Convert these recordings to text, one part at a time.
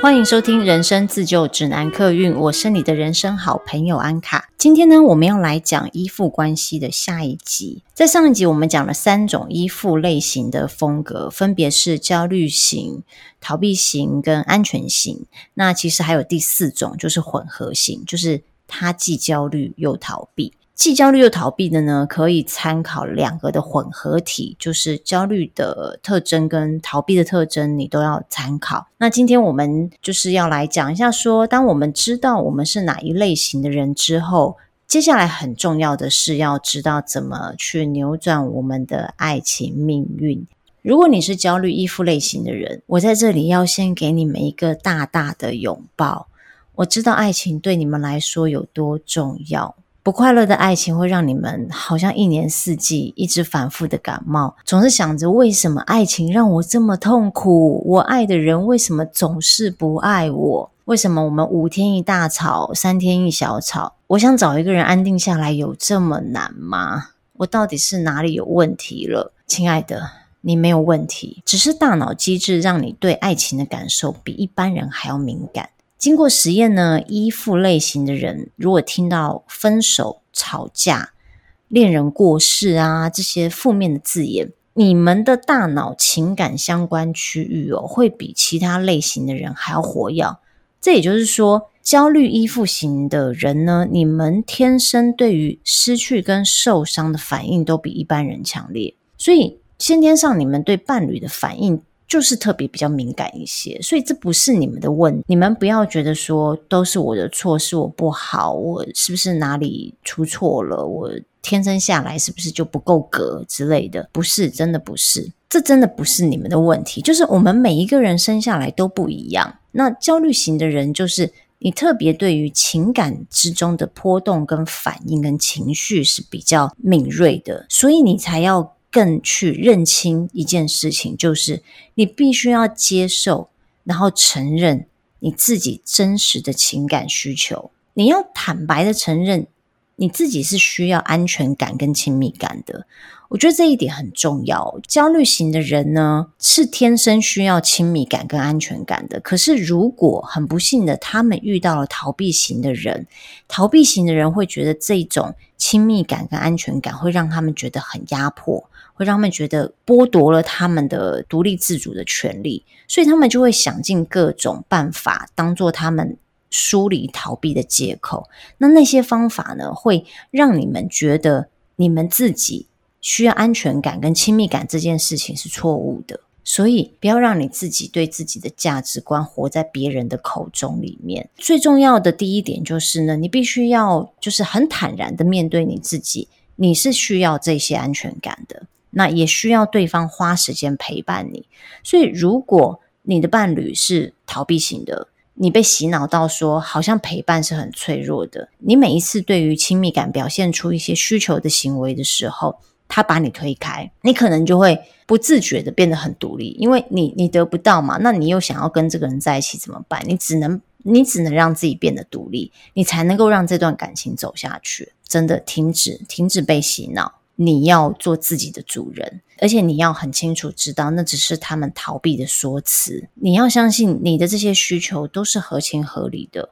欢迎收听《人生自救指南》客运，我是你的人生好朋友安卡。今天呢，我们要来讲依附关系的下一集。在上一集，我们讲了三种依附类型的风格，分别是焦虑型、逃避型跟安全型。那其实还有第四种，就是混合型，就是他既焦虑又逃避。既焦虑又逃避的呢，可以参考两个的混合体，就是焦虑的特征跟逃避的特征，你都要参考。那今天我们就是要来讲一下说，说当我们知道我们是哪一类型的人之后，接下来很重要的是要知道怎么去扭转我们的爱情命运。如果你是焦虑依附类型的人，我在这里要先给你们一个大大的拥抱。我知道爱情对你们来说有多重要。不快乐的爱情会让你们好像一年四季一直反复的感冒，总是想着为什么爱情让我这么痛苦？我爱的人为什么总是不爱我？为什么我们五天一大吵，三天一小吵？我想找一个人安定下来，有这么难吗？我到底是哪里有问题了？亲爱的，你没有问题，只是大脑机制让你对爱情的感受比一般人还要敏感。经过实验呢，依附类型的人如果听到分手、吵架、恋人过世啊这些负面的字眼，你们的大脑情感相关区域哦，会比其他类型的人还要活跃。这也就是说，焦虑依附型的人呢，你们天生对于失去跟受伤的反应都比一般人强烈，所以先天上你们对伴侣的反应。就是特别比较敏感一些，所以这不是你们的问题，你们不要觉得说都是我的错，是我不好，我是不是哪里出错了？我天生下来是不是就不够格之类的？不是，真的不是，这真的不是你们的问题。就是我们每一个人生下来都不一样。那焦虑型的人，就是你特别对于情感之中的波动跟反应跟情绪是比较敏锐的，所以你才要。更去认清一件事情，就是你必须要接受，然后承认你自己真实的情感需求。你要坦白的承认你自己是需要安全感跟亲密感的。我觉得这一点很重要。焦虑型的人呢，是天生需要亲密感跟安全感的。可是如果很不幸的，他们遇到了逃避型的人，逃避型的人会觉得这种亲密感跟安全感会让他们觉得很压迫。会让他们觉得剥夺了他们的独立自主的权利，所以他们就会想尽各种办法，当做他们疏离逃避的借口。那那些方法呢，会让你们觉得你们自己需要安全感跟亲密感这件事情是错误的。所以不要让你自己对自己的价值观活在别人的口中里面。最重要的第一点就是呢，你必须要就是很坦然的面对你自己，你是需要这些安全感的。那也需要对方花时间陪伴你，所以如果你的伴侣是逃避型的，你被洗脑到说好像陪伴是很脆弱的，你每一次对于亲密感表现出一些需求的行为的时候，他把你推开，你可能就会不自觉的变得很独立，因为你你得不到嘛，那你又想要跟这个人在一起怎么办？你只能你只能让自己变得独立，你才能够让这段感情走下去。真的停止停止被洗脑。你要做自己的主人，而且你要很清楚知道，那只是他们逃避的说辞。你要相信你的这些需求都是合情合理的，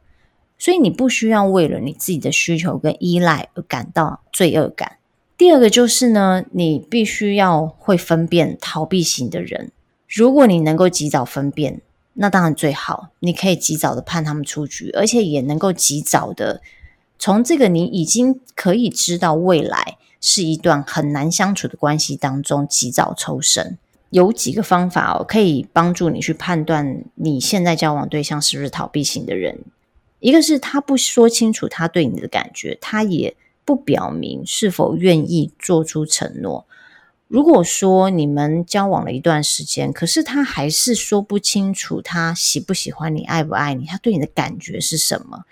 所以你不需要为了你自己的需求跟依赖而感到罪恶感。第二个就是呢，你必须要会分辨逃避型的人。如果你能够及早分辨，那当然最好，你可以及早的判他们出局，而且也能够及早的从这个你已经可以知道未来。是一段很难相处的关系当中，及早抽身。有几个方法哦，可以帮助你去判断你现在交往对象是不是逃避型的人。一个是他不说清楚他对你的感觉，他也不表明是否愿意做出承诺。如果说你们交往了一段时间，可是他还是说不清楚他喜不喜欢你、爱不爱你，他对你的感觉是什么？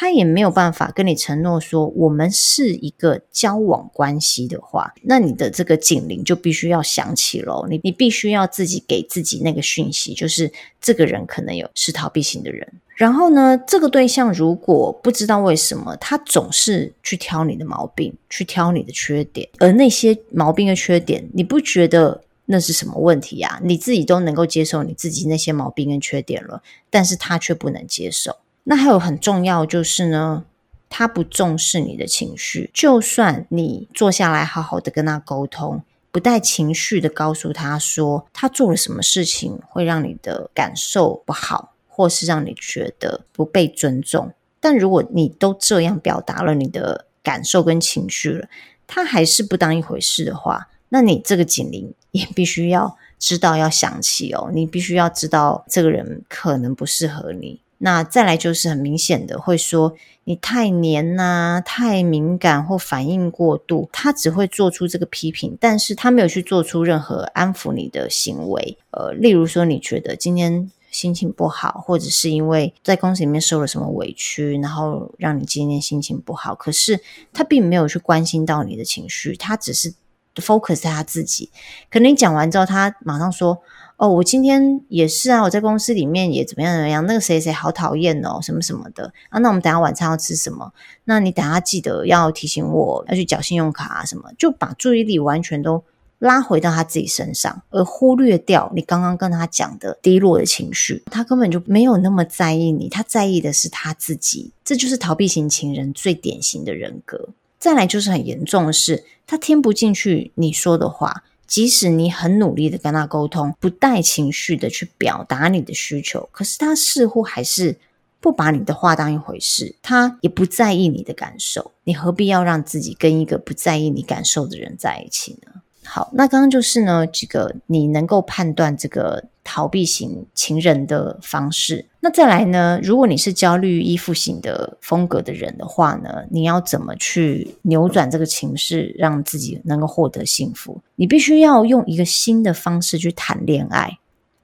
他也没有办法跟你承诺说我们是一个交往关系的话，那你的这个警铃就必须要响起喽。你你必须要自己给自己那个讯息，就是这个人可能有是逃避型的人。然后呢，这个对象如果不知道为什么他总是去挑你的毛病，去挑你的缺点，而那些毛病跟缺点，你不觉得那是什么问题呀？你自己都能够接受你自己那些毛病跟缺点了，但是他却不能接受。那还有很重要就是呢，他不重视你的情绪，就算你坐下来好好的跟他沟通。不带情绪的告诉他说，他做了什么事情会让你的感受不好，或是让你觉得不被尊重。但如果你都这样表达了你的感受跟情绪了，他还是不当一回事的话，那你这个警铃也必须要知道要响起哦。你必须要知道这个人可能不适合你。那再来就是很明显的会说你太黏呐、太敏感或反应过度，他只会做出这个批评，但是他没有去做出任何安抚你的行为。呃，例如说你觉得今天心情不好，或者是因为在公司里面受了什么委屈，然后让你今天心情不好，可是他并没有去关心到你的情绪，他只是 focus 在他自己。可能你讲完之后，他马上说。哦，我今天也是啊，我在公司里面也怎么样怎么样，那个谁谁好讨厌哦，什么什么的啊。那我们等下晚餐要吃什么？那你等下记得要提醒我要去缴信用卡啊，什么，就把注意力完全都拉回到他自己身上，而忽略掉你刚刚跟他讲的低落的情绪。他根本就没有那么在意你，他在意的是他自己。这就是逃避型情人最典型的人格。再来就是很严重的是，他听不进去你说的话。即使你很努力的跟他沟通，不带情绪的去表达你的需求，可是他似乎还是不把你的话当一回事，他也不在意你的感受，你何必要让自己跟一个不在意你感受的人在一起呢？好，那刚刚就是呢，这个你能够判断这个逃避型情人的方式。那再来呢，如果你是焦虑依附型的风格的人的话呢，你要怎么去扭转这个情势，让自己能够获得幸福？你必须要用一个新的方式去谈恋爱。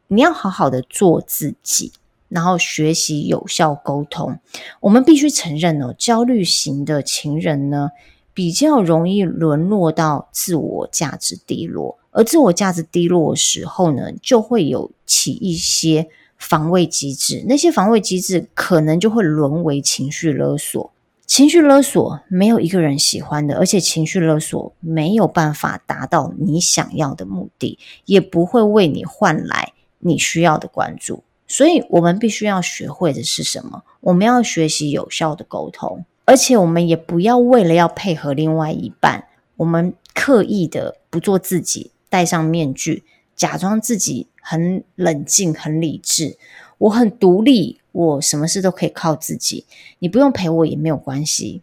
你要好好的做自己，然后学习有效沟通。我们必须承认哦，焦虑型的情人呢，比较容易沦落到自我价值低落，而自我价值低落的时候呢，就会有起一些防卫机制，那些防卫机制可能就会沦为情绪勒索。情绪勒索没有一个人喜欢的，而且情绪勒索没有办法达到你想要的目的，也不会为你换来你需要的关注。所以，我们必须要学会的是什么？我们要学习有效的沟通。而且我们也不要为了要配合另外一半，我们刻意的不做自己，戴上面具，假装自己很冷静、很理智，我很独立，我什么事都可以靠自己，你不用陪我也没有关系。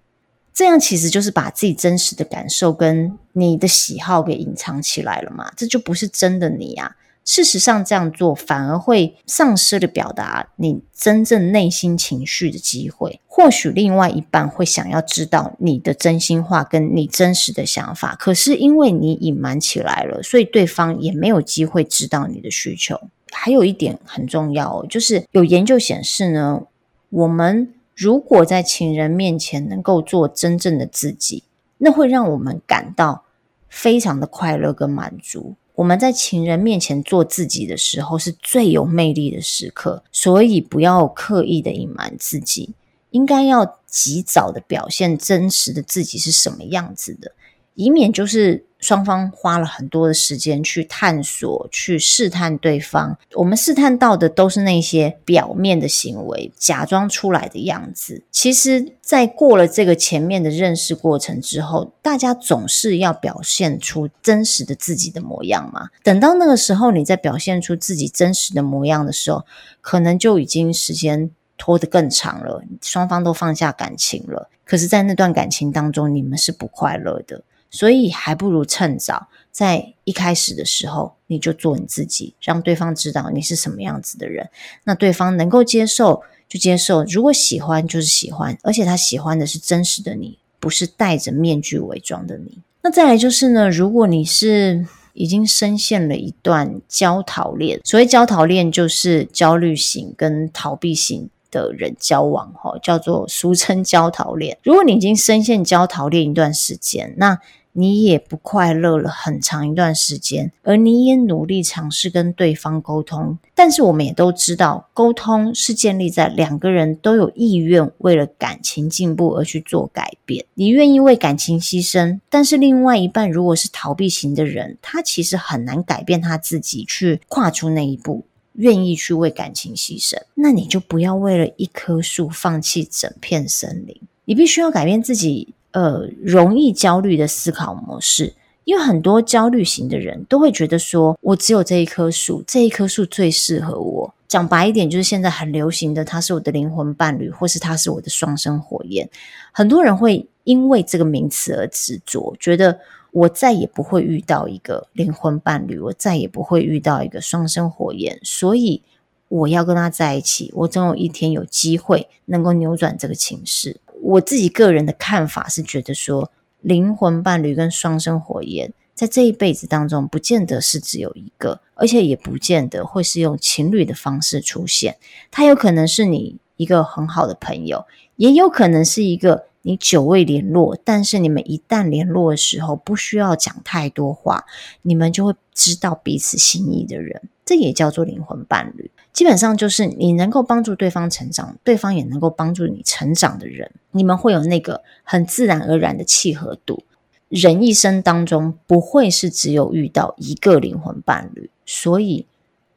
这样其实就是把自己真实的感受跟你的喜好给隐藏起来了嘛，这就不是真的你呀。事实上，这样做反而会丧失了表达你真正内心情绪的机会。或许另外一半会想要知道你的真心话跟你真实的想法，可是因为你隐瞒起来了，所以对方也没有机会知道你的需求。还有一点很重要哦，就是有研究显示呢，我们如果在情人面前能够做真正的自己，那会让我们感到非常的快乐跟满足。我们在情人面前做自己的时候，是最有魅力的时刻，所以不要刻意的隐瞒自己，应该要及早的表现真实的自己是什么样子的，以免就是。双方花了很多的时间去探索、去试探对方。我们试探到的都是那些表面的行为，假装出来的样子。其实，在过了这个前面的认识过程之后，大家总是要表现出真实的自己的模样嘛。等到那个时候，你再表现出自己真实的模样的时候，可能就已经时间拖得更长了，双方都放下感情了。可是，在那段感情当中，你们是不快乐的。所以还不如趁早，在一开始的时候你就做你自己，让对方知道你是什么样子的人。那对方能够接受就接受，如果喜欢就是喜欢，而且他喜欢的是真实的你，不是戴着面具伪装的你。那再来就是呢，如果你是已经深陷了一段焦逃恋，所谓焦逃恋就是焦虑型跟逃避型的人交往，哈，叫做俗称焦逃恋。如果你已经深陷焦逃恋一段时间，那你也不快乐了很长一段时间，而你也努力尝试跟对方沟通，但是我们也都知道，沟通是建立在两个人都有意愿为了感情进步而去做改变。你愿意为感情牺牲，但是另外一半如果是逃避型的人，他其实很难改变他自己去跨出那一步，愿意去为感情牺牲。那你就不要为了一棵树放弃整片森林，你必须要改变自己。呃，容易焦虑的思考模式，因为很多焦虑型的人都会觉得说，我只有这一棵树，这一棵树最适合我。讲白一点，就是现在很流行的，他是我的灵魂伴侣，或是他是我的双生火焰。很多人会因为这个名词而执着，觉得我再也不会遇到一个灵魂伴侣，我再也不会遇到一个双生火焰，所以我要跟他在一起，我总有一天有机会能够扭转这个情势。我自己个人的看法是觉得说，灵魂伴侣跟双生火焰在这一辈子当中，不见得是只有一个，而且也不见得会是用情侣的方式出现。他有可能是你一个很好的朋友，也有可能是一个你久未联络，但是你们一旦联络的时候，不需要讲太多话，你们就会知道彼此心意的人。这也叫做灵魂伴侣。基本上就是你能够帮助对方成长，对方也能够帮助你成长的人，你们会有那个很自然而然的契合度。人一生当中不会是只有遇到一个灵魂伴侣，所以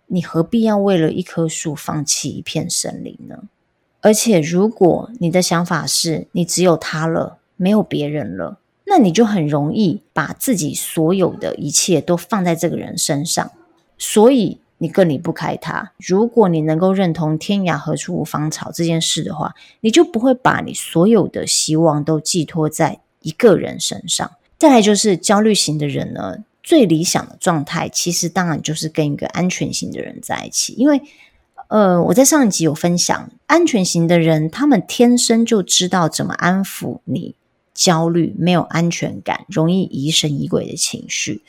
你何必要为了一棵树放弃一片森林呢？而且如果你的想法是你只有他了，没有别人了，那你就很容易把自己所有的一切都放在这个人身上，所以。你更离不开他。如果你能够认同“天涯何处无芳草”这件事的话，你就不会把你所有的希望都寄托在一个人身上。再来就是焦虑型的人呢，最理想的状态其实当然就是跟一个安全型的人在一起。因为，呃，我在上一集有分享，安全型的人他们天生就知道怎么安抚你焦虑、没有安全感、容易疑神疑鬼的情绪。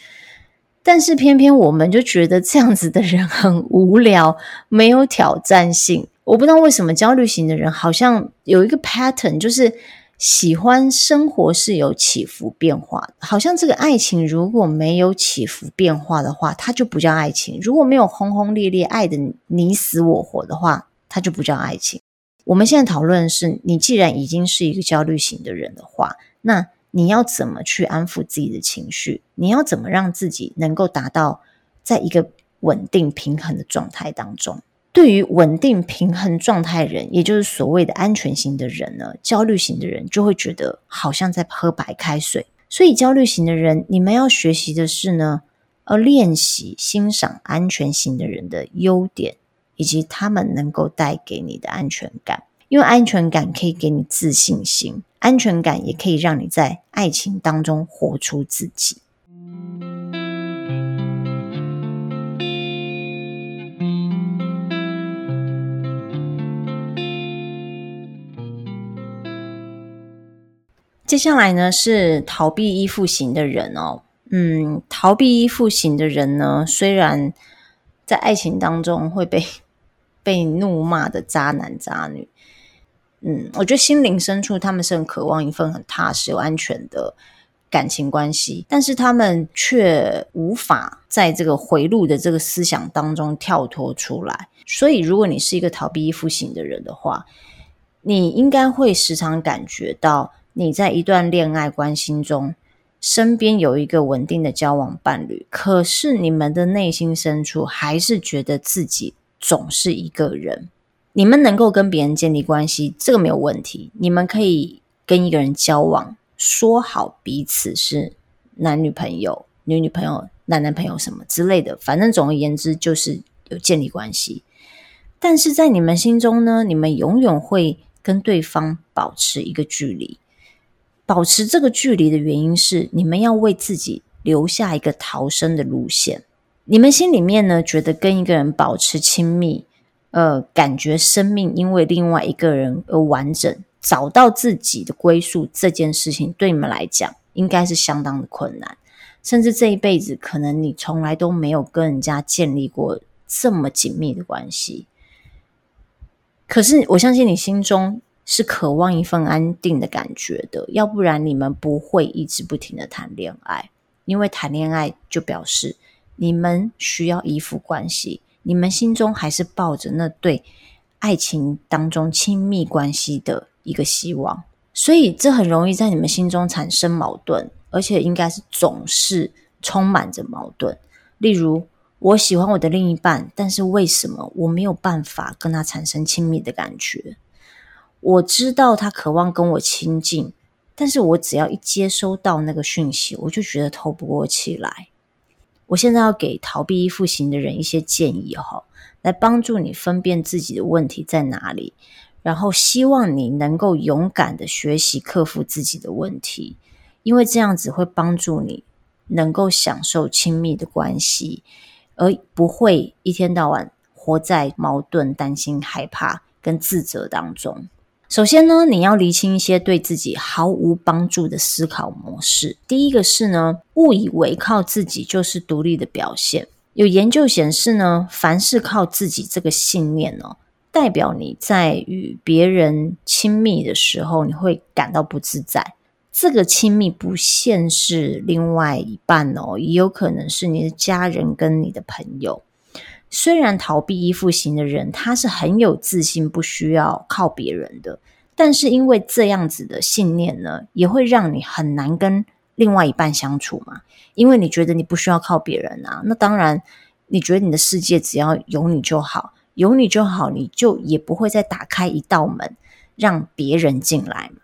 但是偏偏我们就觉得这样子的人很无聊，没有挑战性。我不知道为什么焦虑型的人好像有一个 pattern，就是喜欢生活是有起伏变化。好像这个爱情如果没有起伏变化的话，它就不叫爱情；如果没有轰轰烈烈爱的你死我活的话，它就不叫爱情。我们现在讨论的是，你既然已经是一个焦虑型的人的话，那。你要怎么去安抚自己的情绪？你要怎么让自己能够达到在一个稳定平衡的状态当中？对于稳定平衡状态人，也就是所谓的安全型的人呢，焦虑型的人就会觉得好像在喝白开水。所以焦虑型的人，你们要学习的是呢，呃，练习欣赏安全型的人的优点，以及他们能够带给你的安全感。因为安全感可以给你自信心。安全感也可以让你在爱情当中活出自己。接下来呢，是逃避依附型的人哦。嗯，逃避依附型的人呢，虽然在爱情当中会被被怒骂的渣男渣女。嗯，我觉得心灵深处他们是很渴望一份很踏实、有安全的感情关系，但是他们却无法在这个回路的这个思想当中跳脱出来。所以，如果你是一个逃避依附型的人的话，你应该会时常感觉到你在一段恋爱关系中，身边有一个稳定的交往伴侣，可是你们的内心深处还是觉得自己总是一个人。你们能够跟别人建立关系，这个没有问题。你们可以跟一个人交往，说好彼此是男女朋友、女女朋友、男男朋友什么之类的。反正总而言之，就是有建立关系。但是在你们心中呢，你们永远会跟对方保持一个距离。保持这个距离的原因是，你们要为自己留下一个逃生的路线。你们心里面呢，觉得跟一个人保持亲密。呃，感觉生命因为另外一个人而完整，找到自己的归宿这件事情，对你们来讲应该是相当的困难，甚至这一辈子可能你从来都没有跟人家建立过这么紧密的关系。可是我相信你心中是渴望一份安定的感觉的，要不然你们不会一直不停的谈恋爱，因为谈恋爱就表示你们需要依附关系，你们心中还是抱着那对爱情当中亲密关系的一个希望，所以这很容易在你们心中产生矛盾，而且应该是总是充满着矛盾。例如，我喜欢我的另一半，但是为什么我没有办法跟他产生亲密的感觉？我知道他渴望跟我亲近，但是我只要一接收到那个讯息，我就觉得透不过气来。我现在要给逃避依附型的人一些建议哈，来帮助你分辨自己的问题在哪里，然后希望你能够勇敢的学习克服自己的问题，因为这样子会帮助你能够享受亲密的关系，而不会一天到晚活在矛盾、担心、害怕跟自责当中。首先呢，你要厘清一些对自己毫无帮助的思考模式。第一个是呢，误以为靠自己就是独立的表现。有研究显示呢，凡是靠自己这个信念哦，代表你在与别人亲密的时候，你会感到不自在。这个亲密不限是另外一半哦，也有可能是你的家人跟你的朋友。虽然逃避依附型的人，他是很有自信，不需要靠别人的，但是因为这样子的信念呢，也会让你很难跟另外一半相处嘛。因为你觉得你不需要靠别人啊，那当然，你觉得你的世界只要有你就好，有你就好，你就也不会再打开一道门让别人进来嘛。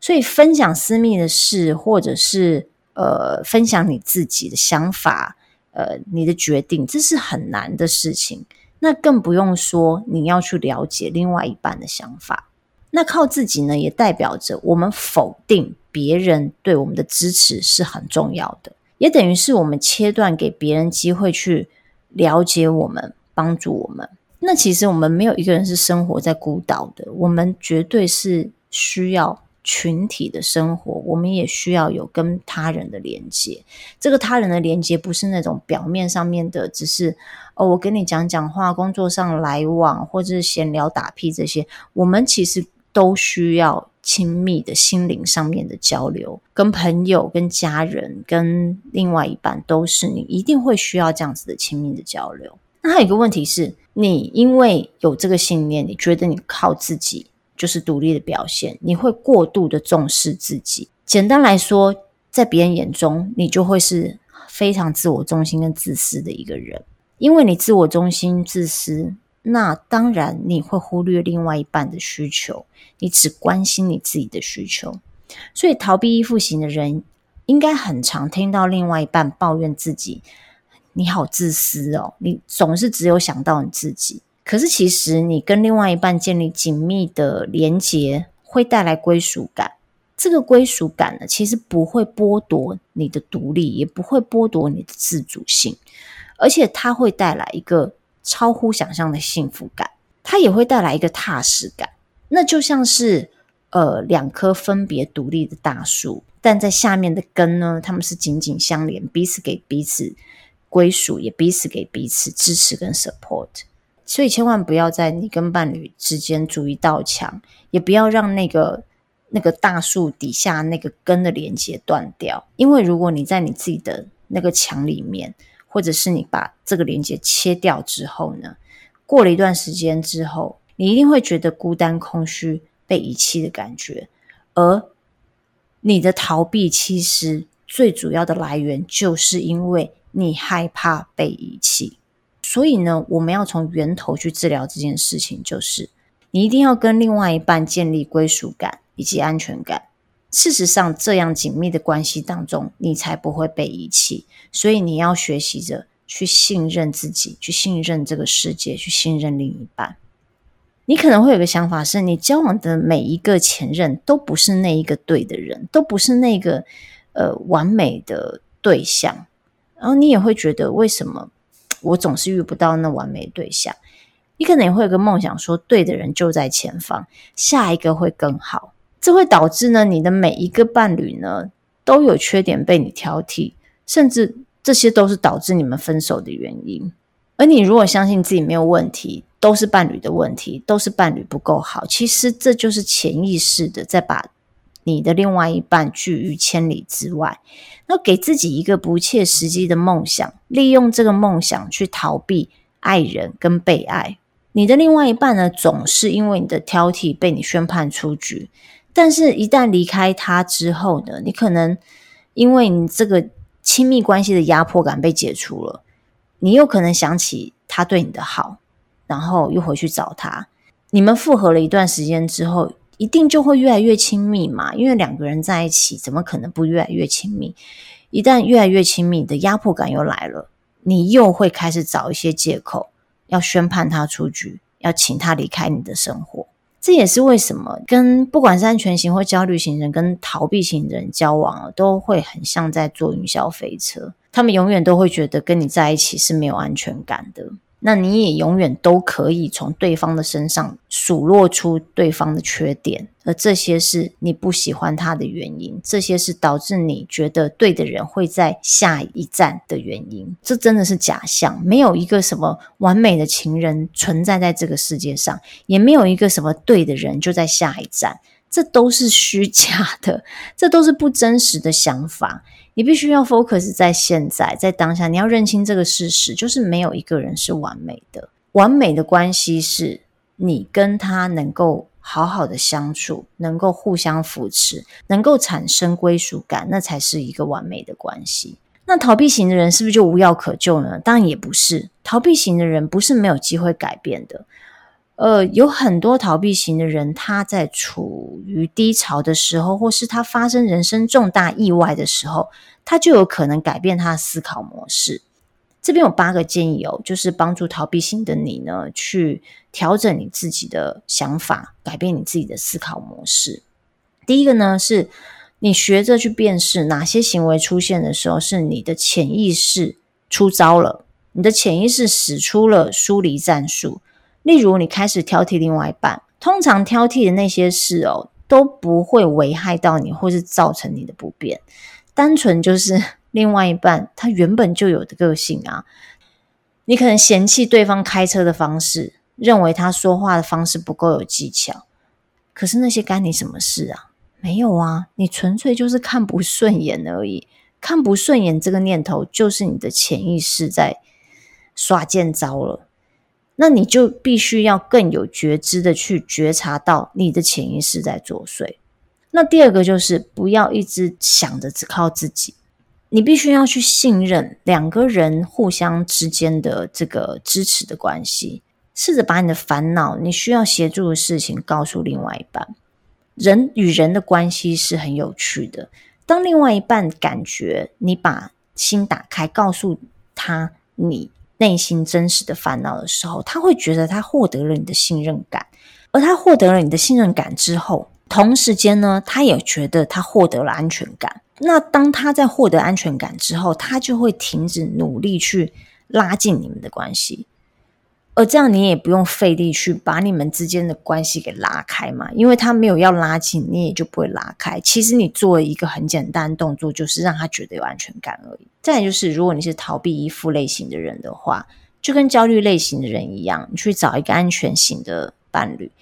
所以分享私密的事，或者是呃，分享你自己的想法。呃，你的决定，这是很难的事情，那更不用说你要去了解另外一半的想法。那靠自己呢，也代表着我们否定别人对我们的支持是很重要的，也等于是我们切断给别人机会去了解我们、帮助我们。那其实我们没有一个人是生活在孤岛的，我们绝对是需要。群体的生活，我们也需要有跟他人的连接。这个他人的连接不是那种表面上面的，只是哦，我跟你讲讲话，工作上来往，或者是闲聊打屁这些。我们其实都需要亲密的心灵上面的交流，跟朋友、跟家人、跟另外一半，都是你一定会需要这样子的亲密的交流。那还有一个问题是，你因为有这个信念，你觉得你靠自己。就是独立的表现，你会过度的重视自己。简单来说，在别人眼中，你就会是非常自我中心跟自私的一个人。因为你自我中心、自私，那当然你会忽略另外一半的需求，你只关心你自己的需求。所以，逃避依附型的人应该很常听到另外一半抱怨自己：“你好自私哦，你总是只有想到你自己。”可是，其实你跟另外一半建立紧密的连结，会带来归属感。这个归属感呢，其实不会剥夺你的独立，也不会剥夺你的自主性，而且它会带来一个超乎想象的幸福感。它也会带来一个踏实感。那就像是呃两棵分别独立的大树，但在下面的根呢，它们是紧紧相连，彼此给彼此归属，也彼此给彼此支持跟 support。所以千万不要在你跟伴侣之间筑一道墙，也不要让那个那个大树底下那个根的连接断掉。因为如果你在你自己的那个墙里面，或者是你把这个连接切掉之后呢，过了一段时间之后，你一定会觉得孤单、空虚、被遗弃的感觉。而你的逃避，其实最主要的来源，就是因为你害怕被遗弃。所以呢，我们要从源头去治疗这件事情，就是你一定要跟另外一半建立归属感以及安全感。事实上，这样紧密的关系当中，你才不会被遗弃。所以你要学习着去信任自己，去信任这个世界，去信任另一半。你可能会有个想法是，你交往的每一个前任都不是那一个对的人，都不是那个呃完美的对象，然后你也会觉得为什么？我总是遇不到那完美对象，你可能也会有个梦想，说对的人就在前方，下一个会更好。这会导致呢，你的每一个伴侣呢都有缺点被你挑剔，甚至这些都是导致你们分手的原因。而你如果相信自己没有问题，都是伴侣的问题，都是伴侣不够好，其实这就是潜意识的在把你的另外一半拒于千里之外。那给自己一个不切实际的梦想，利用这个梦想去逃避爱人跟被爱。你的另外一半呢，总是因为你的挑剔被你宣判出局。但是，一旦离开他之后呢，你可能因为你这个亲密关系的压迫感被解除了。你又可能想起他对你的好，然后又回去找他。你们复合了一段时间之后，一定就会越来越亲密嘛？因为两个人在一起，怎么可能不越来越亲密？一旦越来越亲密，的压迫感又来了，你又会开始找一些借口，要宣判他出局，要请他离开你的生活。这也是为什么跟不管是安全型或焦虑型人，跟逃避型人交往，都会很像在坐云霄飞车。他们永远都会觉得跟你在一起是没有安全感的，那你也永远都可以从对方的身上数落出对方的缺点，而这些是你不喜欢他的原因，这些是导致你觉得对的人会在下一站的原因。这真的是假象，没有一个什么完美的情人存在在这个世界上，也没有一个什么对的人就在下一站，这都是虚假的，这都是不真实的想法。你必须要 focus 在现在，在当下，你要认清这个事实，就是没有一个人是完美的。完美的关系是你跟他能够好好的相处，能够互相扶持，能够产生归属感，那才是一个完美的关系。那逃避型的人是不是就无药可救呢？当然也不是，逃避型的人不是没有机会改变的。呃，有很多逃避型的人，他在处于低潮的时候，或是他发生人生重大意外的时候，他就有可能改变他的思考模式。这边有八个建议哦，就是帮助逃避型的你呢，去调整你自己的想法，改变你自己的思考模式。第一个呢，是你学着去辨识哪些行为出现的时候，是你的潜意识出招了，你的潜意识使出了疏离战术。例如，你开始挑剔另外一半，通常挑剔的那些事哦，都不会危害到你，或是造成你的不便。单纯就是 另外一半他原本就有的个性啊，你可能嫌弃对方开车的方式，认为他说话的方式不够有技巧。可是那些干你什么事啊？没有啊，你纯粹就是看不顺眼而已。看不顺眼这个念头，就是你的潜意识在耍贱招了。那你就必须要更有觉知的去觉察到你的潜意识在作祟。那第二个就是不要一直想着只靠自己，你必须要去信任两个人互相之间的这个支持的关系。试着把你的烦恼、你需要协助的事情告诉另外一半。人与人的关系是很有趣的，当另外一半感觉你把心打开，告诉他你。内心真实的烦恼的时候，他会觉得他获得了你的信任感，而他获得了你的信任感之后，同时间呢，他也觉得他获得了安全感。那当他在获得安全感之后，他就会停止努力去拉近你们的关系。而这样，你也不用费力去把你们之间的关系给拉开嘛，因为他没有要拉近，你也就不会拉开。其实你做一个很简单的动作，就是让他觉得有安全感而已。再就是，如果你是逃避依附类型的人的话，就跟焦虑类型的人一样，你去找一个安全型的伴侣，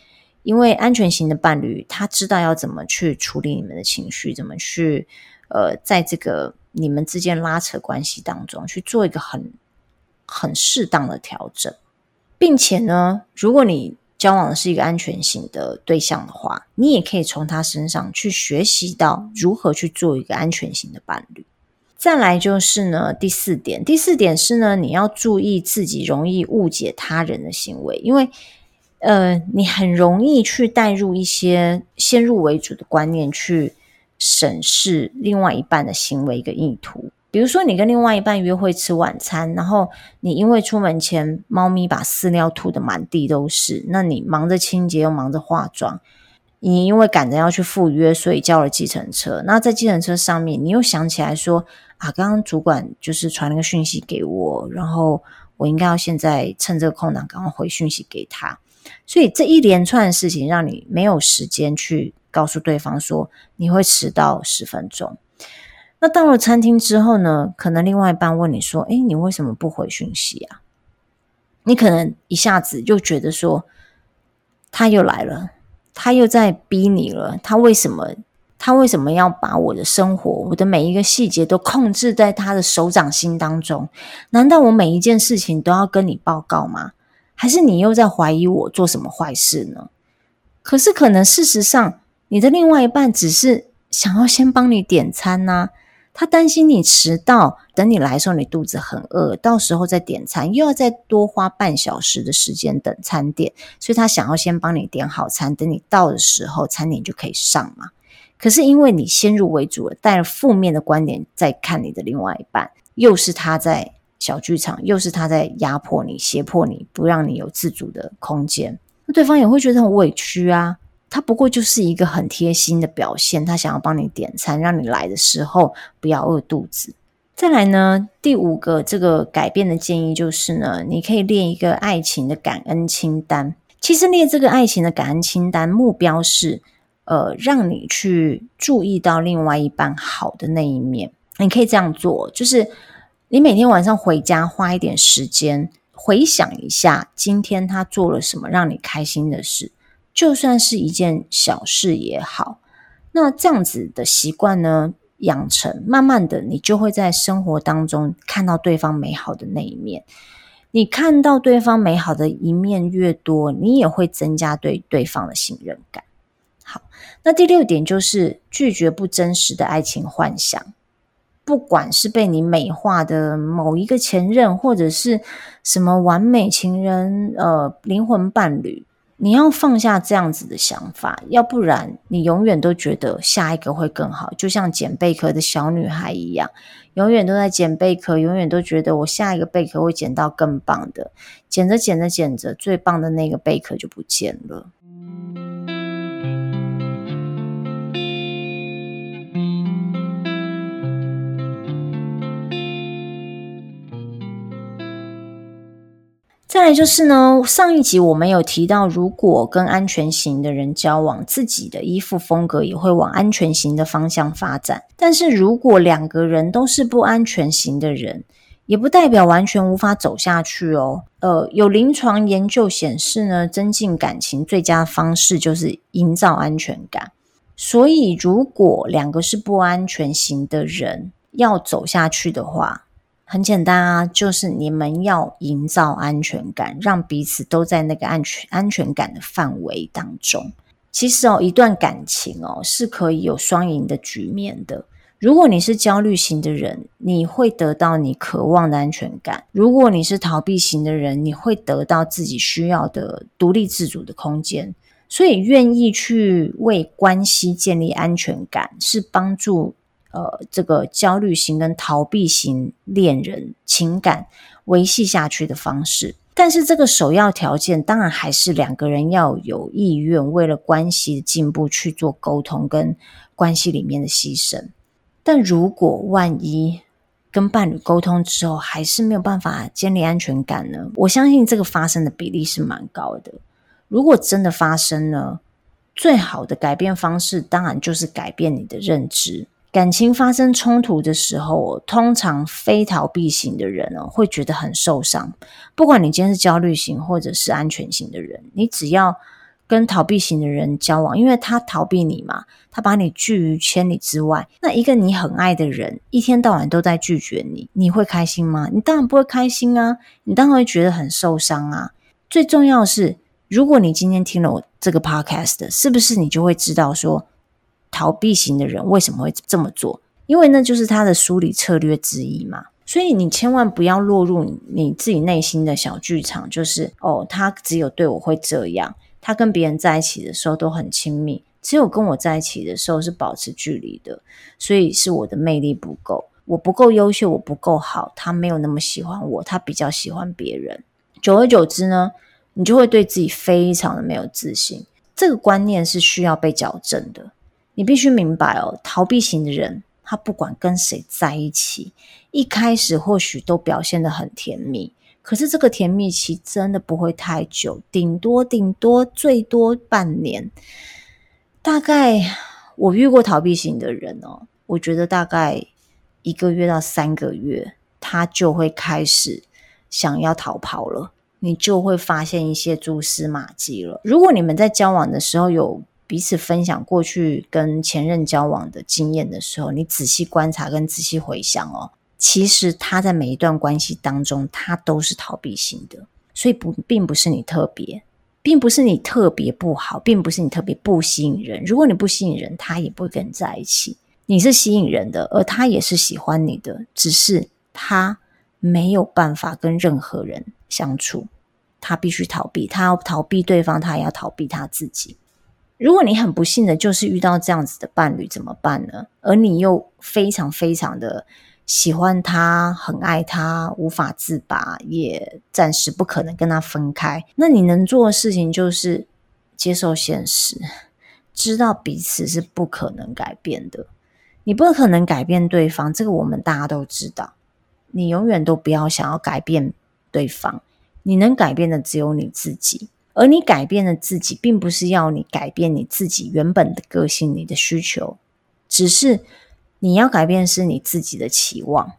因为安全型的伴侣他知道要怎么去处理你们的情绪，怎么去呃，在这个你们之间拉扯关系当中去做一个很很适当的调整。并且呢，如果你交往的是一个安全型的对象的话，你也可以从他身上去学习到如何去做一个安全型的伴侣。再来就是呢，第四点，第四点是呢，你要注意自己容易误解他人的行为，因为呃，你很容易去带入一些先入为主的观念去审视另外一半的行为跟意图。比如说，你跟另外一半约会吃晚餐，然后你因为出门前猫咪把饲料吐得满地都是，那你忙着清洁又忙着化妆，你因为赶着要去赴约，所以叫了计程车。那在计程车上面，你又想起来说啊，刚刚主管就是传了个讯息给我，然后我应该要现在趁这个空档赶快回讯息给他。所以这一连串的事情让你没有时间去告诉对方说你会迟到十分钟。那到了餐厅之后呢，可能另外一半问你说：“诶，你为什么不回讯息啊？”你可能一下子就觉得说，他又来了，他又在逼你了，他为什么？他为什么要把我的生活、我的每一个细节都控制在他的手掌心当中？难道我每一件事情都要跟你报告吗？还是你又在怀疑我做什么坏事呢？可是，可能事实上，你的另外一半只是想要先帮你点餐呐、他担心你迟到，等你来的时候你肚子很饿，到时候再点餐又要再多花半小时的时间等餐点，所以他想要先帮你点好餐，等你到的时候餐点就可以上嘛。可是因为你先入为主了，带了负面的观点在看你的另外一半，又是他在小剧场，又是他在压迫你、胁迫你，不让你有自主的空间，那对方也会觉得很委屈啊。他不过就是一个很贴心的表现，他想要帮你点餐，让你来的时候不要饿肚子。再来呢，第五个这个改变的建议就是呢，你可以列一个爱情的感恩清单。其实列这个爱情的感恩清单，目标是。呃，让你去注意到另外一半好的那一面，你可以这样做，就是你每天晚上回家花一点时间回想一下今天他做了什么让你开心的事，就算是一件小事也好。那这样子的习惯呢，养成，慢慢的你就会在生活当中看到对方美好的那一面。你看到对方美好的一面越多，你也会增加对对方的信任感。好，那第六点就是拒绝不真实的爱情幻想，不管是被你美化的某一个前任，或者是什么完美情人、呃灵魂伴侣，你要放下这样子的想法，要不然你永远都觉得下一个会更好，就像捡贝壳的小女孩一样，永远都在捡贝壳，永远都觉得我下一个贝壳会捡到更棒的，捡着捡着捡着，最棒的那个贝壳就不见了。再来就是呢，上一集我们有提到，如果跟安全型的人交往，自己的依附风格也会往安全型的方向发展。但是如果两个人都是不安全型的人，也不代表完全无法走下去哦。呃，有临床研究显示呢，增进感情最佳方式就是营造安全感。所以，如果两个是不安全型的人要走下去的话，很简单啊，就是你们要营造安全感，让彼此都在那个安全安全感的范围当中。其实哦，一段感情哦是可以有双赢的局面的。如果你是焦虑型的人，你会得到你渴望的安全感；如果你是逃避型的人，你会得到自己需要的独立自主的空间。所以，愿意去为关系建立安全感，是帮助。呃，这个焦虑型跟逃避型恋人情感维系下去的方式，但是这个首要条件当然还是两个人要有意愿，为了关系的进步去做沟通跟关系里面的牺牲。但如果万一跟伴侣沟通之后还是没有办法建立安全感呢？我相信这个发生的比例是蛮高的。如果真的发生呢，最好的改变方式当然就是改变你的认知。感情发生冲突的时候，通常非逃避型的人哦，会觉得很受伤。不管你今天是焦虑型或者是安全型的人，你只要跟逃避型的人交往，因为他逃避你嘛，他把你拒于千里之外。那一个你很爱的人，一天到晚都在拒绝你，你会开心吗？你当然不会开心啊，你当然会觉得很受伤啊。最重要的是，如果你今天听了我这个 podcast，是不是你就会知道说，逃避型的人为什么会这么做？因为那就是他的梳理策略之一嘛。所以你千万不要落入你自己内心的小剧场，就是哦，他只有对我会这样，他跟别人在一起的时候都很亲密，只有跟我在一起的时候是保持距离的。所以是我的魅力不够，我不够优秀，我不够好，他没有那么喜欢我，他比较喜欢别人。久而久之呢，你就会对自己非常的没有自信。这个观念是需要被矫正的。你必须明白哦，逃避型的人，他不管跟谁在一起，一开始或许都表现得很甜蜜，可是这个甜蜜期真的不会太久，顶多顶多最多半年。大概我遇过逃避型的人哦，我觉得大概一个月到三个月，他就会开始想要逃跑了。你就会发现一些蛛丝马迹了。如果你们在交往的时候有彼此分享过去跟前任交往的经验的时候，你仔细观察跟仔细回想哦，其实他在每一段关系当中，他都是逃避型的，所以不并不是你特别，并不是你特别不好，并不是你特别不吸引人。如果你不吸引人，他也不会跟你在一起。你是吸引人的，而他也是喜欢你的，只是他没有办法跟任何人相处，他必须逃避，他要逃避对方，他也要逃避他自己。如果你很不幸的就是遇到这样子的伴侣，怎么办呢？而你又非常非常的喜欢他，很爱他，无法自拔，也暂时不可能跟他分开。那你能做的事情就是接受现实，知道彼此是不可能改变的。你不可能改变对方，这个我们大家都知道。你永远都不要想要改变对方，你能改变的只有你自己。而你改变了自己，并不是要你改变你自己原本的个性、你的需求，只是你要改变是你自己的期望。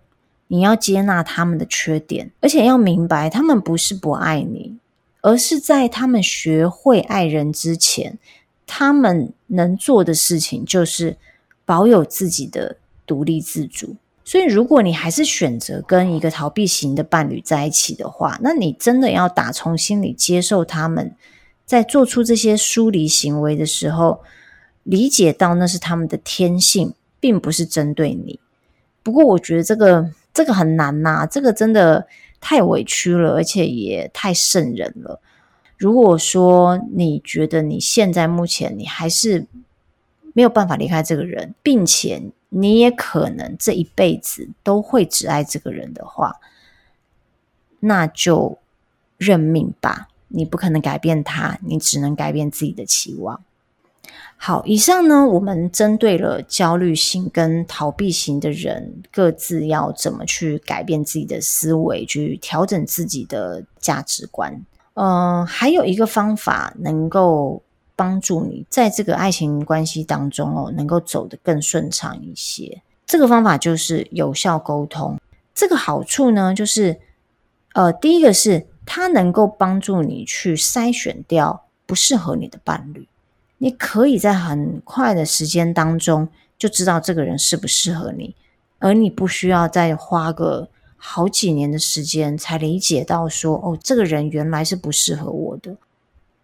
你要接纳他们的缺点，而且要明白，他们不是不爱你，而是在他们学会爱人之前，他们能做的事情就是保有自己的独立自主。所以，如果你还是选择跟一个逃避型的伴侣在一起的话，那你真的要打从心里接受他们在做出这些疏离行为的时候，理解到那是他们的天性，并不是针对你。不过，我觉得这个这个很难呐，这个真的太委屈了，而且也太圣人了。如果说你觉得你现在目前你还是没有办法离开这个人，并且你也可能这一辈子都会只爱这个人的话，那就认命吧。你不可能改变他，你只能改变自己的期望。好，以上呢，我们针对了焦虑型跟逃避型的人，各自要怎么去改变自己的思维，去调整自己的价值观。嗯、还有一个方法能够。帮助你在这个爱情关系当中哦，能够走得更顺畅一些。这个方法就是有效沟通。这个好处呢，就是呃，第一个是它能够帮助你去筛选掉不适合你的伴侣。你可以在很快的时间当中就知道这个人适不适合你，而你不需要再花个好几年的时间才理解到说，哦，这个人原来是不适合我的。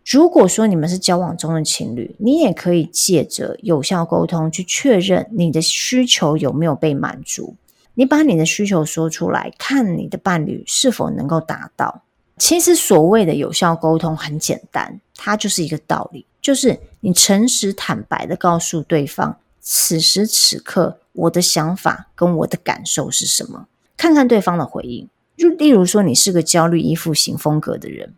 如果说你们是交往中的情侣，你也可以借着有效沟通去确认你的需求有没有被满足。你把你的需求说出来，看你的伴侣是否能够达到。其实所谓的有效沟通很简单，它就是一个道理，就是你诚实坦白的告诉对方，此时此刻我的想法跟我的感受是什么，看看对方的回应。就例如说，你是个焦虑依附型风格的人。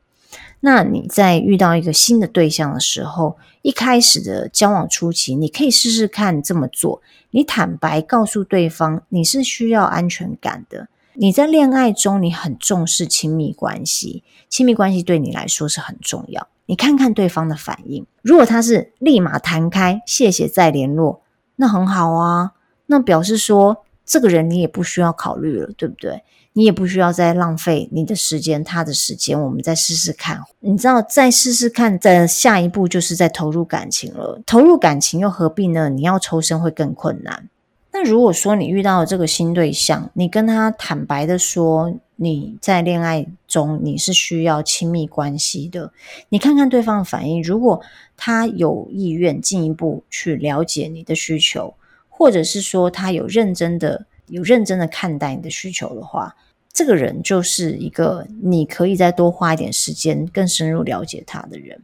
那你在遇到一个新的对象的时候，一开始的交往初期，你可以试试看这么做。你坦白告诉对方，你是需要安全感的。你在恋爱中，你很重视亲密关系，亲密关系对你来说是很重要。你看看对方的反应，如果他是立马弹开，谢谢再联络，那很好啊。那表示说，这个人你也不需要考虑了，对不对？你也不需要再浪费你的时间，他的时间，我们再试试看。你知道，再试试看，在下一步就是在投入感情了。投入感情又何必呢？你要抽身会更困难。那如果说你遇到了这个新对象，你跟他坦白的说你在恋爱中你是需要亲密关系的，你看看对方的反应。如果他有意愿进一步去了解你的需求，或者是说他有认真的有认真的看待你的需求的话。这个人就是一个你可以再多花一点时间更深入了解他的人。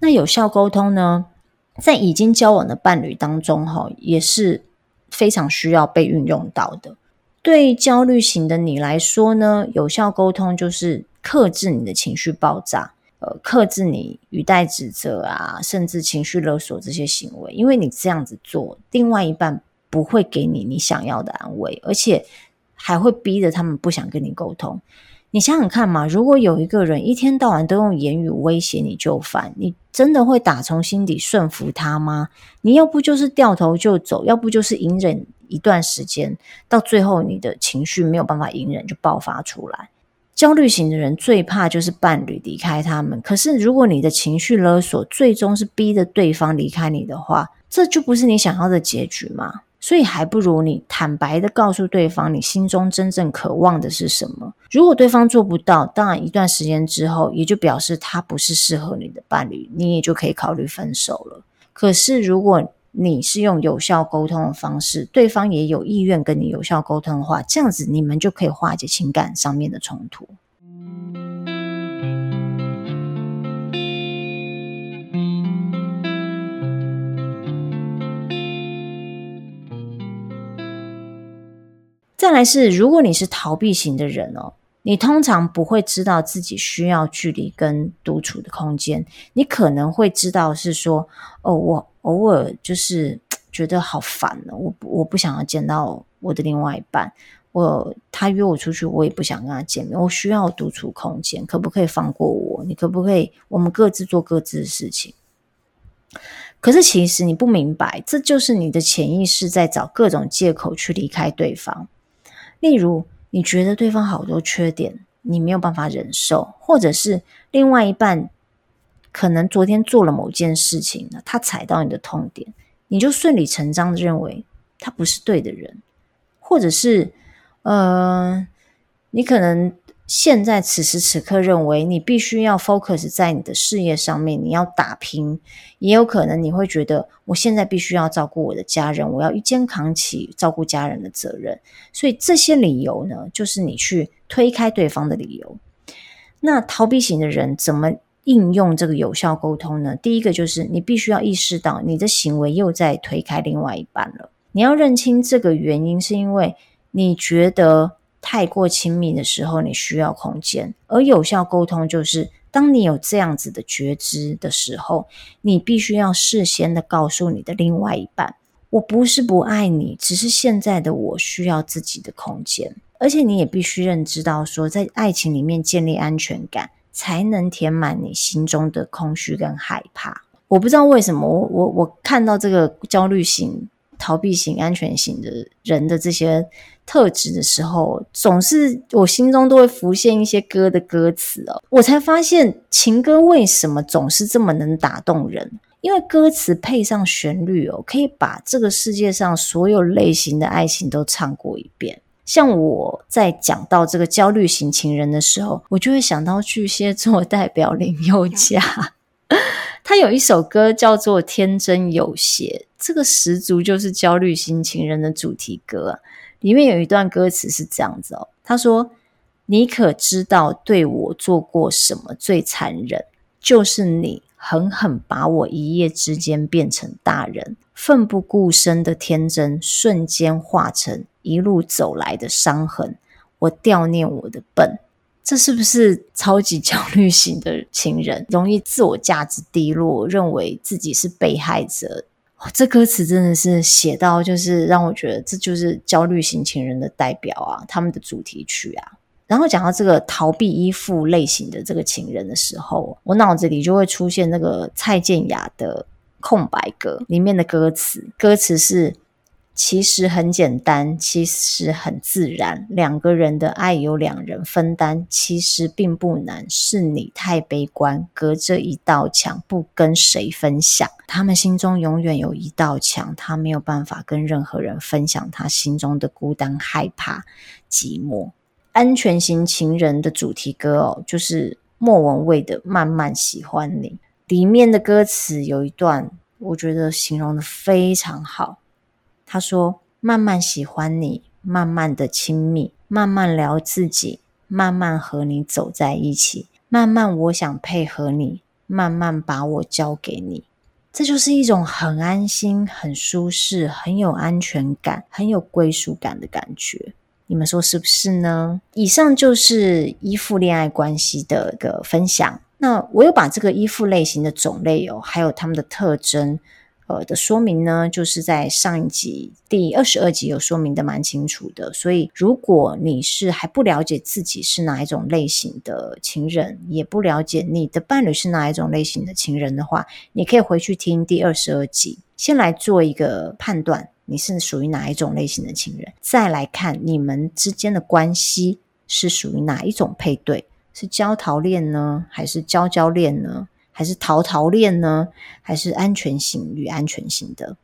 那有效沟通呢，在已经交往的伴侣当中，哈，也是非常需要被运用到的。对焦虑型的你来说呢，有效沟通就是克制你的情绪爆炸，呃，克制你语带指责啊，甚至情绪勒索这些行为。因为你这样子做，另外一半不会给你你想要的安慰，而且。还会逼着他们不想跟你沟通。你想想看嘛，如果有一个人一天到晚都用言语威胁你就范，你真的会打从心底顺服他吗？你要不就是掉头就走，要不就是隐忍一段时间，到最后你的情绪没有办法隐忍就爆发出来。焦虑型的人最怕就是伴侣离开他们。可是，如果你的情绪勒索最终是逼着对方离开你的话，这就不是你想要的结局吗？所以，还不如你坦白的告诉对方，你心中真正渴望的是什么。如果对方做不到，当然一段时间之后，也就表示他不是适合你的伴侣，你也就可以考虑分手了。可是，如果你是用有效沟通的方式，对方也有意愿跟你有效沟通的话，这样子你们就可以化解情感上面的冲突。再来是，如果你是逃避型的人哦，你通常不会知道自己需要距离跟独处的空间，你可能会知道是说，哦，我。偶尔就是觉得好烦呢，我我不想要见到我的另外一半，我他约我出去，我也不想跟他见面，我需要独处空间，可不可以放过我？你可不可以我们各自做各自的事情？可是其实你不明白，这就是你的潜意识在找各种借口去离开对方。例如，你觉得对方好多缺点，你没有办法忍受，或者是另外一半。可能昨天做了某件事情，他踩到你的痛点，你就顺理成章的认为他不是对的人，或者是，呃，你可能现在此时此刻认为你必须要 focus 在你的事业上面，你要打拼，也有可能你会觉得我现在必须要照顾我的家人，我要一肩扛起照顾家人的责任，所以这些理由呢，就是你去推开对方的理由。那逃避型的人怎么应用这个有效沟通呢？第一个就是你必须要意识到你的行为又在推开另外一半了。你要认清这个原因，是因为你觉得太过亲密的时候，你需要空间。而有效沟通就是，当你有这样子的觉知的时候，你必须要事先的告诉你的另外一半：我不是不爱你，只是现在的我需要自己的空间。而且你也必须认知到说，在爱情里面建立安全感。才能填满你心中的空虚跟害怕。我不知道为什么，我我我看到这个焦虑型、逃避型、安全型的人的这些特质的时候，总是我心中都会浮现一些歌的歌词哦。我才发现情歌为什么总是这么能打动人，因为歌词配上旋律哦，可以把这个世界上所有类型的爱情都唱过一遍。像我在讲到这个焦虑型情人的时候，我就会想到巨蟹座代表林宥嘉，他有一首歌叫做《天真有邪》，这个十足就是焦虑型情人的主题歌啊。里面有一段歌词是这样子哦，他说：“你可知道对我做过什么最残忍？就是你狠狠把我一夜之间变成大人，奋不顾身的天真瞬间化成。”一路走来的伤痕，我悼念我的笨，这是不是超级焦虑型的情人？容易自我价值低落，认为自己是被害者。哦，这歌词真的是写到，就是让我觉得这就是焦虑型情人的代表啊，他们的主题曲啊。然后讲到这个逃避依附类型的这个情人的时候，我脑子里就会出现那个蔡健雅的空白格里面的歌词，歌词是。其实很简单，其实很自然。两个人的爱由两人分担，其实并不难。是你太悲观，隔着一道墙不跟谁分享。他们心中永远有一道墙，他没有办法跟任何人分享他心中的孤单、害怕、寂寞。安全型情人的主题歌哦，就是莫文蔚的《慢慢喜欢你》。里面的歌词有一段，我觉得形容的非常好。他说：“慢慢喜欢你，慢慢的亲密，慢慢聊自己，慢慢和你走在一起，慢慢我想配合你，慢慢把我交给你。这就是一种很安心、很舒适、很有安全感、很有归属感的感觉。你们说是不是呢？以上就是依附恋爱关系的一个分享。那我有把这个依附类型的种类哦，还有他们的特征。”呃的说明呢，就是在上一集第二十二集有说明的蛮清楚的。所以，如果你是还不了解自己是哪一种类型的情人，也不了解你的伴侣是哪一种类型的情人的话，你可以回去听第二十二集，先来做一个判断，你是属于哪一种类型的情人，再来看你们之间的关系是属于哪一种配对？是焦桃恋呢，还是焦焦恋呢？还是逃逃恋呢？还是安全型与安全型的？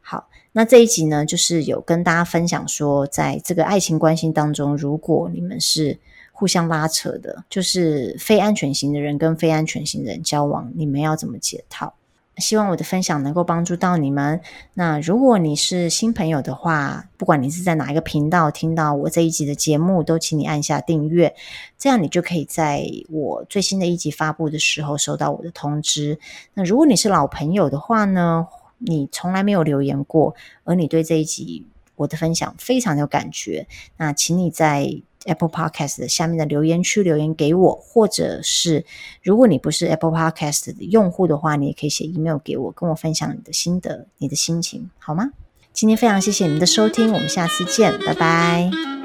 好，那这一集呢，就是有跟大家分享说，在这个爱情关系当中，如果你们是互相拉扯的，就是非安全型的人跟非安全型的人交往，你们要怎么解套？希望我的分享能够帮助到你们。那如果你是新朋友的话，不管你是在哪一个频道听到我这一集的节目，都请你按下订阅，这样你就可以在我最新的一集发布的时候收到我的通知。那如果你是老朋友的话呢，你从来没有留言过，而你对这一集我的分享非常有感觉，那请你在 Apple Podcast 下面的留言区留言给我，或者是如果你不是 Apple Podcast 的用户的话，你也可以写 email 给我，跟我分享你的心得、你的心情，好吗？今天非常谢谢你们的收听，我们下次见，拜拜。